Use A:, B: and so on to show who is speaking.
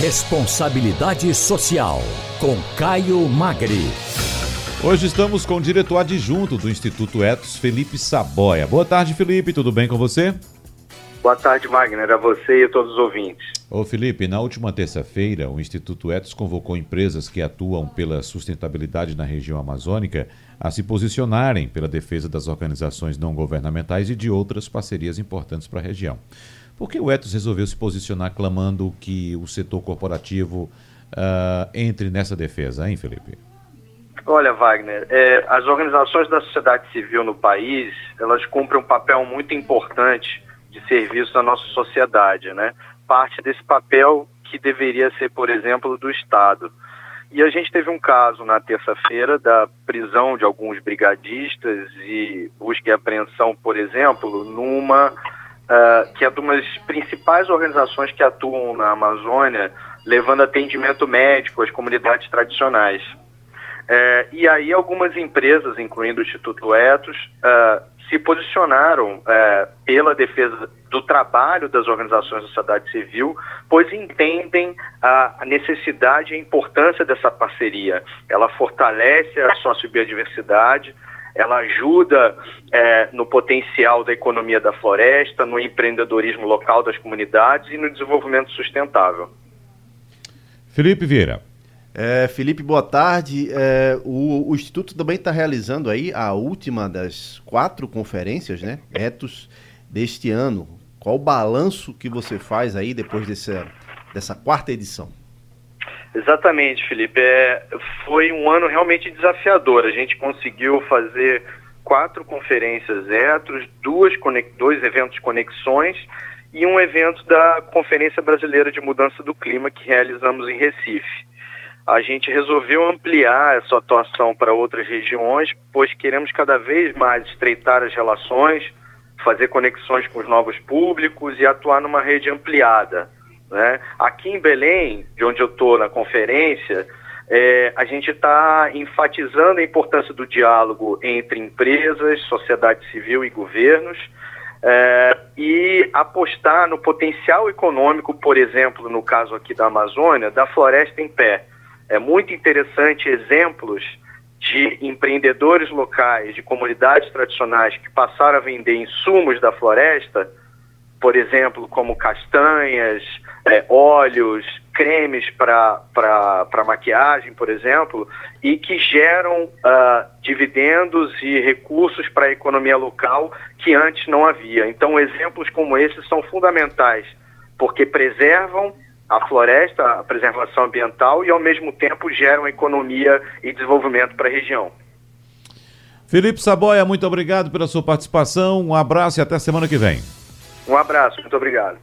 A: Responsabilidade Social, com Caio Magri.
B: Hoje estamos com o diretor adjunto do Instituto Etos, Felipe Saboia. Boa tarde, Felipe, tudo bem com você?
C: Boa tarde, Magner, a você e a todos os ouvintes.
B: Ô Felipe, na última terça-feira, o Instituto Etos convocou empresas que atuam pela sustentabilidade na região amazônica a se posicionarem pela defesa das organizações não governamentais e de outras parcerias importantes para a região. Por que o Etos resolveu se posicionar clamando que o setor corporativo uh, entre nessa defesa, hein, Felipe?
C: Olha, Wagner, é, as organizações da sociedade civil no país, elas cumprem um papel muito importante de serviço à nossa sociedade, né? Parte desse papel que deveria ser, por exemplo, do Estado. E a gente teve um caso na terça-feira da prisão de alguns brigadistas e busca e apreensão, por exemplo, numa uh, que é de uma das principais organizações que atuam na Amazônia, levando atendimento médico às comunidades tradicionais. É, e aí algumas empresas, incluindo o Instituto Etos, uh, se posicionaram é, pela defesa do trabalho das organizações da sociedade civil, pois entendem a necessidade e a importância dessa parceria. Ela fortalece a sociobiodiversidade, ela ajuda é, no potencial da economia da floresta, no empreendedorismo local das comunidades e no desenvolvimento sustentável.
B: Felipe Vieira.
D: É, Felipe, boa tarde. É, o, o, Instituto também está realizando aí a última das quatro conferências, né? Etos, deste ano. Qual o balanço que você faz aí depois dessa, dessa quarta edição?
C: Exatamente, Felipe. É, foi um ano realmente desafiador. A gente conseguiu fazer quatro conferências Etos, duas, dois eventos conexões e um evento da Conferência Brasileira de Mudança do Clima que realizamos em Recife a gente resolveu ampliar essa atuação para outras regiões, pois queremos cada vez mais estreitar as relações, fazer conexões com os novos públicos e atuar numa rede ampliada. Né? Aqui em Belém, de onde eu estou na conferência, é, a gente está enfatizando a importância do diálogo entre empresas, sociedade civil e governos, é, e apostar no potencial econômico, por exemplo, no caso aqui da Amazônia, da floresta em pé é muito interessante exemplos de empreendedores locais, de comunidades tradicionais que passaram a vender insumos da floresta, por exemplo, como castanhas, é, óleos, cremes para maquiagem, por exemplo, e que geram uh, dividendos e recursos para a economia local que antes não havia. Então, exemplos como esses são fundamentais, porque preservam a floresta, a preservação ambiental e, ao mesmo tempo, geram economia e desenvolvimento para a região.
B: Felipe Saboia, muito obrigado pela sua participação. Um abraço e até semana que vem.
C: Um abraço, muito obrigado.